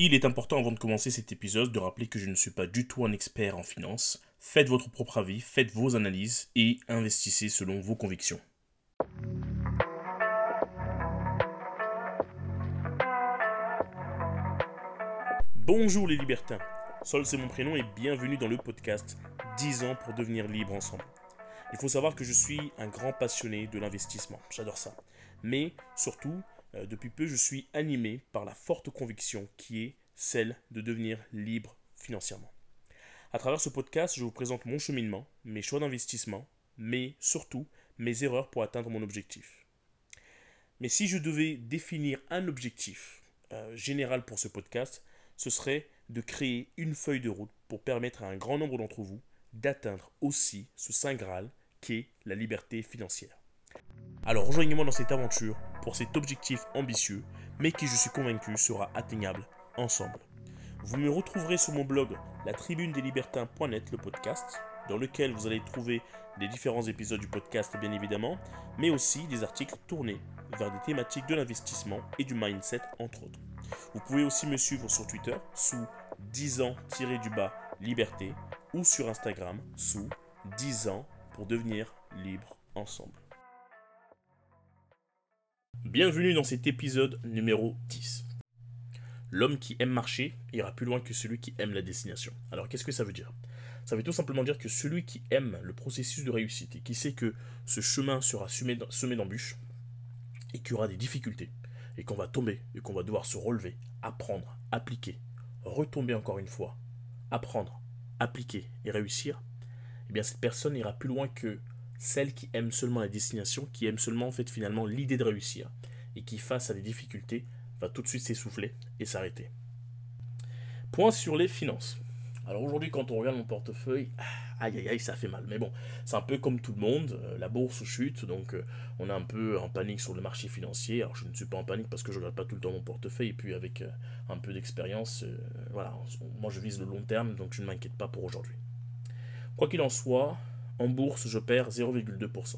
Il est important avant de commencer cet épisode de rappeler que je ne suis pas du tout un expert en finance. Faites votre propre avis, faites vos analyses et investissez selon vos convictions. Bonjour les libertins, Sol c'est mon prénom et bienvenue dans le podcast 10 ans pour devenir libre ensemble. Il faut savoir que je suis un grand passionné de l'investissement, j'adore ça. Mais surtout, euh, depuis peu, je suis animé par la forte conviction qui est celle de devenir libre financièrement. À travers ce podcast, je vous présente mon cheminement, mes choix d'investissement, mais surtout mes erreurs pour atteindre mon objectif. Mais si je devais définir un objectif euh, général pour ce podcast, ce serait de créer une feuille de route pour permettre à un grand nombre d'entre vous d'atteindre aussi ce Saint Graal qu'est la liberté financière. Alors rejoignez-moi dans cette aventure pour cet objectif ambitieux, mais qui je suis convaincu sera atteignable ensemble. Vous me retrouverez sur mon blog la tribune des libertins.net, le podcast, dans lequel vous allez trouver des différents épisodes du podcast bien évidemment, mais aussi des articles tournés vers des thématiques de l'investissement et du mindset entre autres. Vous pouvez aussi me suivre sur Twitter sous 10 ans-du-bas liberté ou sur Instagram sous 10 ans pour devenir libre ensemble. Bienvenue dans cet épisode numéro 10. L'homme qui aime marcher ira plus loin que celui qui aime la destination. Alors qu'est-ce que ça veut dire? Ça veut tout simplement dire que celui qui aime le processus de réussite et qui sait que ce chemin sera semé d'embûches et qu'il y aura des difficultés et qu'on va tomber et qu'on va devoir se relever, apprendre, appliquer, retomber encore une fois, apprendre, appliquer et réussir, eh bien cette personne ira plus loin que celle qui aime seulement la destination, qui aime seulement en fait finalement l'idée de réussir, et qui face à des difficultés va tout de suite s'essouffler et s'arrêter. Point sur les finances. Alors aujourd'hui quand on regarde mon portefeuille, ah, aïe aïe aïe ça fait mal. Mais bon, c'est un peu comme tout le monde, euh, la bourse chute, donc euh, on est un peu en panique sur le marché financier. Alors je ne suis pas en panique parce que je regarde pas tout le temps mon portefeuille, et puis avec euh, un peu d'expérience, voilà, moi je vise le long terme, donc je ne m'inquiète pas pour aujourd'hui. Quoi qu'il en soit, en bourse, je perds 0,2%.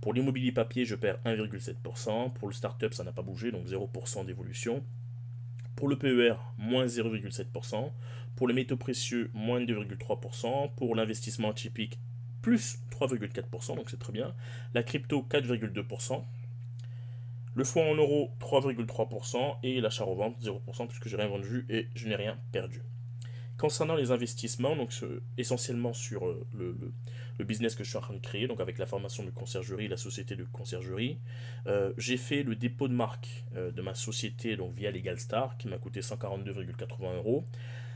Pour l'immobilier papier, je perds 1,7%. Pour le startup, ça n'a pas bougé, donc 0% d'évolution. Pour le PER, moins 0,7%. Pour les métaux précieux, moins 2,3%. Pour l'investissement typique, plus 3,4%, donc c'est très bien. La crypto, 4,2%. Le fonds en euros, 3,3%. Et l'achat-revente, 0%, puisque j'ai rien vendu et je n'ai rien perdu. Concernant les investissements, donc essentiellement sur euh, le, business que je suis en train de créer, donc avec la formation de conciergerie, la société de conciergerie, euh, j'ai fait le dépôt de marque euh, de ma société donc via LegalStar qui m'a coûté 142,80 euros.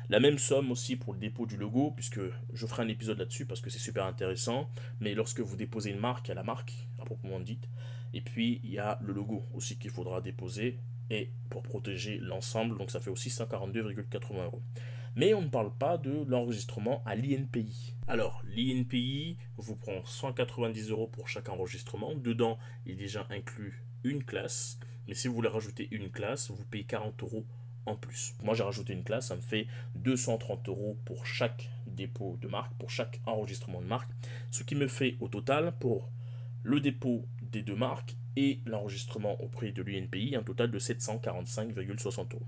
La même somme aussi pour le dépôt du logo, puisque je ferai un épisode là-dessus parce que c'est super intéressant. Mais lorsque vous déposez une marque, il y a la marque, à proprement dite. Et puis il y a le logo aussi qu'il faudra déposer et pour protéger l'ensemble. Donc ça fait aussi 142,80 euros mais on ne parle pas de l'enregistrement à l'INPI. Alors, l'INPI vous prend 190 euros pour chaque enregistrement. Dedans, il est déjà inclus une classe, mais si vous voulez rajouter une classe, vous payez 40 euros en plus. Moi, j'ai rajouté une classe, ça me fait 230 euros pour chaque dépôt de marque, pour chaque enregistrement de marque, ce qui me fait au total pour le dépôt des deux marques et l'enregistrement au prix de l'INPI un total de 745,60 euros.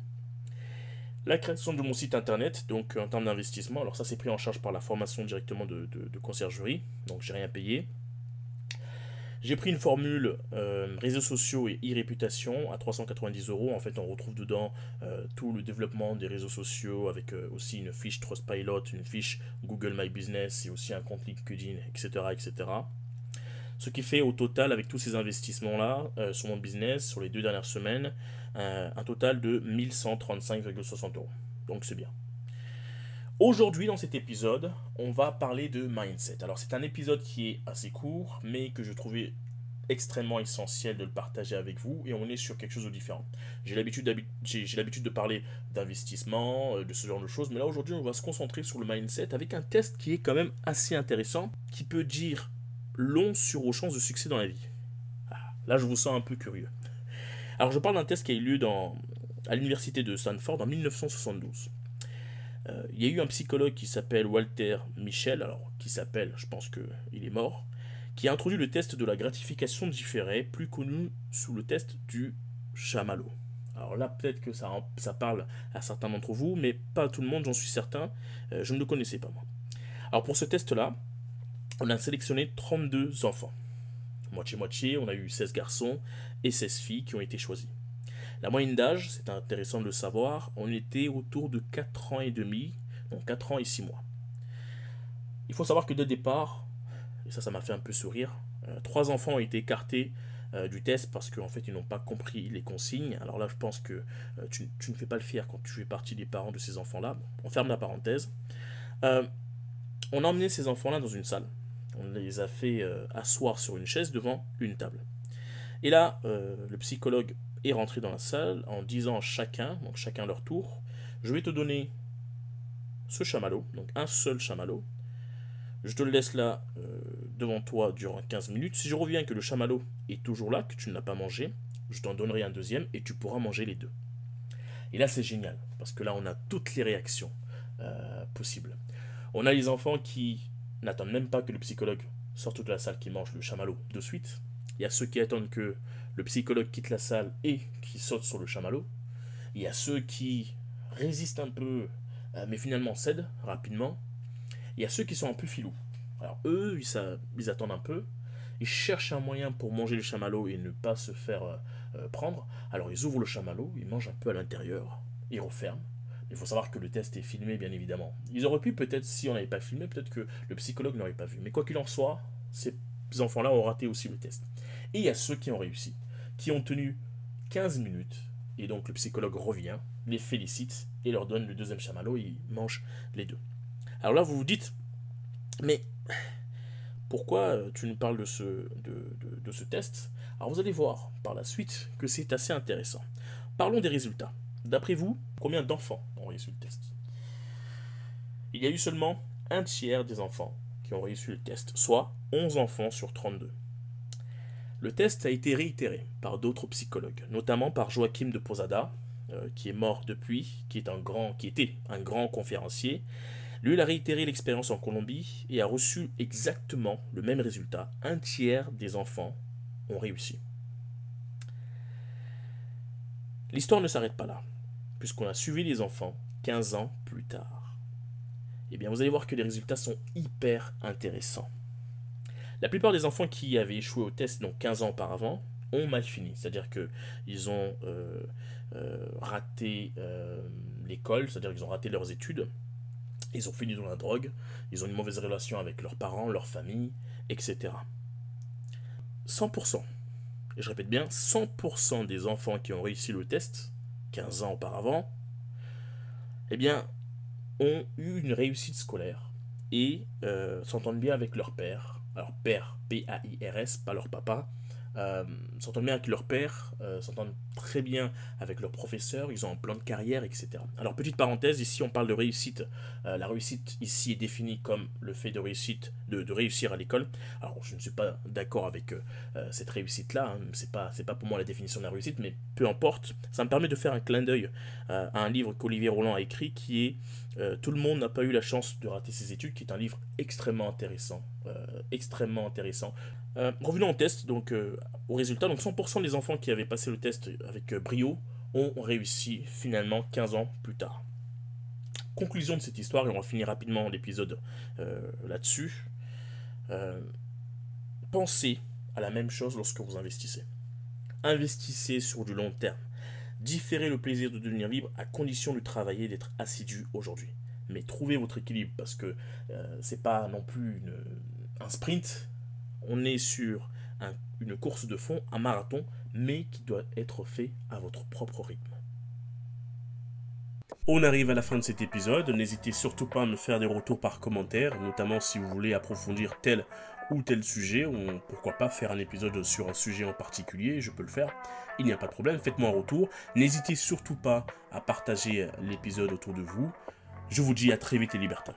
La création de mon site internet, donc en termes d'investissement, alors ça c'est pris en charge par la formation directement de, conciergerie, donc j'ai rien payé. J'ai pris une formule euh, réseaux sociaux et e-réputation à 390 euros. En fait, on retrouve dedans euh, tout le développement des réseaux sociaux avec euh, aussi une fiche Trustpilot, une fiche Google My Business et aussi un compte LinkedIn, etc. etc. Ce qui fait au total, avec tous ces investissements-là sur mon business, sur les deux dernières semaines, euh, un total de 1135,60 euros. Donc c'est bien. Aujourd'hui, dans cet épisode, on va parler de mindset. Alors, c'est un épisode qui est assez court, mais que je trouvais extrêmement essentiel de le partager avec vous et on est sur quelque chose de différent. J'ai l'habitude, de parler d'investissement, euh, de ce genre de choses, mais là aujourd'hui on va se concentrer sur le mindset avec un test qui est quand même assez intéressant, qui peut dire long sur vos chances de succès dans la vie. Ah, là je vous sens un peu curieux. Alors je parle d'un test qui a eu lieu à l'université de Stanford en 1972. Euh, il y a eu un psychologue qui s'appelle Walter Michel, alors qui s'appelle, je pense qu'il est mort, qui a introduit le test de la gratification différée, plus connu sous le test du chamallow. Alors là, peut-être que ça, ça parle à certains d'entre vous, mais pas à tout le monde, j'en suis certain. Euh, je ne le connaissais pas, moi. Alors pour ce test-là, on a sélectionné 32 enfants. Moitié-moitié, on a eu 16 garçons et 16 filles qui ont été choisis. La moyenne d'âge, c'est intéressant de le savoir, on était autour de 4 ans et demi, donc 4 ans et 6 mois. Il faut savoir que dès le départ, et ça, ça m'a fait un peu sourire, euh, trois enfants ont été écartés euh, du test parce qu'en fait, ils n'ont pas compris les consignes. Alors là, je pense que euh, tu, ne fais pas le fier quand tu fais partie des parents de ces enfants-là. on ferme la parenthèse. on a emmené ces enfants-là dans une salle. On les a fait asseoir sur une chaise devant une table. Et là, le psychologue est rentré dans la salle en disant chacun, donc chacun leur tour, je vais te donner ce chamallow, donc un seul chamallow. Je te le laisse là euh, devant toi durant 15 minutes. Si je reviens que le chamallow est toujours là, que tu ne l'as pas mangé, je t'en donnerai un deuxième et tu pourras manger les deux. Et là c'est génial, parce que là on a toutes les réactions euh, possibles. On a les enfants qui n'attendent même pas que le psychologue sorte de la salle qui mange le chamallow de suite. Il y a ceux qui attendent que le psychologue quitte la salle et qui saute sur le chamallow. Il y a ceux qui résistent un peu, euh, mais finalement cèdent rapidement. Il y a ceux qui sont un peu filous. Alors eux, ils, attendent un peu. Ils cherchent un moyen pour manger le chamallow et ne pas se faire euh, euh, prendre. Alors ils ouvrent le chamallow, ils mangent un peu à l'intérieur, ils referment. Il faut savoir que le test est filmé, bien évidemment. Ils auraient pu, peut-être, si on n'avait pas filmé, peut-être que le psychologue n'aurait pas vu. Mais quoi qu'il en soit, ces enfants-là ont raté aussi le test. Et il y a ceux qui ont réussi qui ont tenu 15 minutes. Et donc le psychologue revient, les félicite et leur donne le deuxième chamallow et ils mangent les deux. Alors là, vous vous dites, mais pourquoi tu nous parles de ce, de, ce test? Alors vous allez voir par la suite que c'est assez intéressant. Parlons des résultats. D'après vous, combien d'enfants ont réussi le test? Il y a eu seulement un tiers des enfants ont réussi le test, soit 11 enfants sur 32. Le test a été réitéré par d'autres psychologues, notamment par Joachim de Posada, euh, qui est mort depuis, qui, est un grand, qui était un grand conférencier. Lui, il a réitéré l'expérience en Colombie et a reçu exactement le même résultat. Un tiers des enfants ont réussi. L'histoire ne s'arrête pas là, puisqu'on a suivi les enfants 15 ans plus tard. Eh bien, vous allez voir que les résultats sont hyper intéressants. La plupart des enfants qui avaient échoué au test, donc 15 ans auparavant, ont mal fini. C'est-à-dire qu'ils ont euh, euh, raté euh, l'école, c'est-à-dire qu'ils ont raté leurs études, ils ont fini dans la drogue, ils ont une mauvaise relation avec leurs parents, leur famille, etc. 100%, et je répète bien, 100% des enfants qui ont réussi le test, 15 ans auparavant, eh bien, ont eu une réussite scolaire et s'entendent bien avec leur père, alors père, P-A-I-R-S, pas leur papa, euh, s'entendent bien avec leur père, euh, s'entendent très bien avec leur professeur, ils ont un plan de carrière, etc. Alors petite parenthèse, ici on parle de réussite. Euh, la réussite ici est définie comme le fait de, réussite, de, réussir à l'école. Alors je ne suis pas d'accord avec cette réussite-là, hein. c'est pas, pas pour moi la définition de la réussite, mais peu importe, ça me permet de faire un clin d'œil à un livre qu'Olivier Roland a écrit qui est Tout le monde n'a pas eu la chance de rater ses études, qui est un livre extrêmement intéressant. extrêmement intéressant. Euh, revenons au test, donc euh, au résultat. Donc 100% des enfants qui avaient passé le test avec euh, brio ont réussi finalement 15 ans plus tard. Conclusion de cette histoire, et on va finir rapidement l'épisode là-dessus. pensez à la même chose lorsque vous investissez. Investissez sur du long terme. Différez le plaisir de devenir libre à condition de travailler d'être assidu aujourd'hui. Mais trouvez votre équilibre parce que c'est pas non plus un sprint, on est sur une course de fond, un marathon, mais qui doit être fait à votre propre rythme. On arrive à la fin de cet épisode. N'hésitez surtout pas à me faire des retours par commentaire, notamment si vous voulez approfondir tel ou tel sujet, ou pourquoi pas faire un épisode sur un sujet en particulier, je peux le faire. Il n'y a pas de problème, faites-moi un retour. N'hésitez surtout pas à partager l'épisode autour de vous. Je vous dis à très vite et libertin.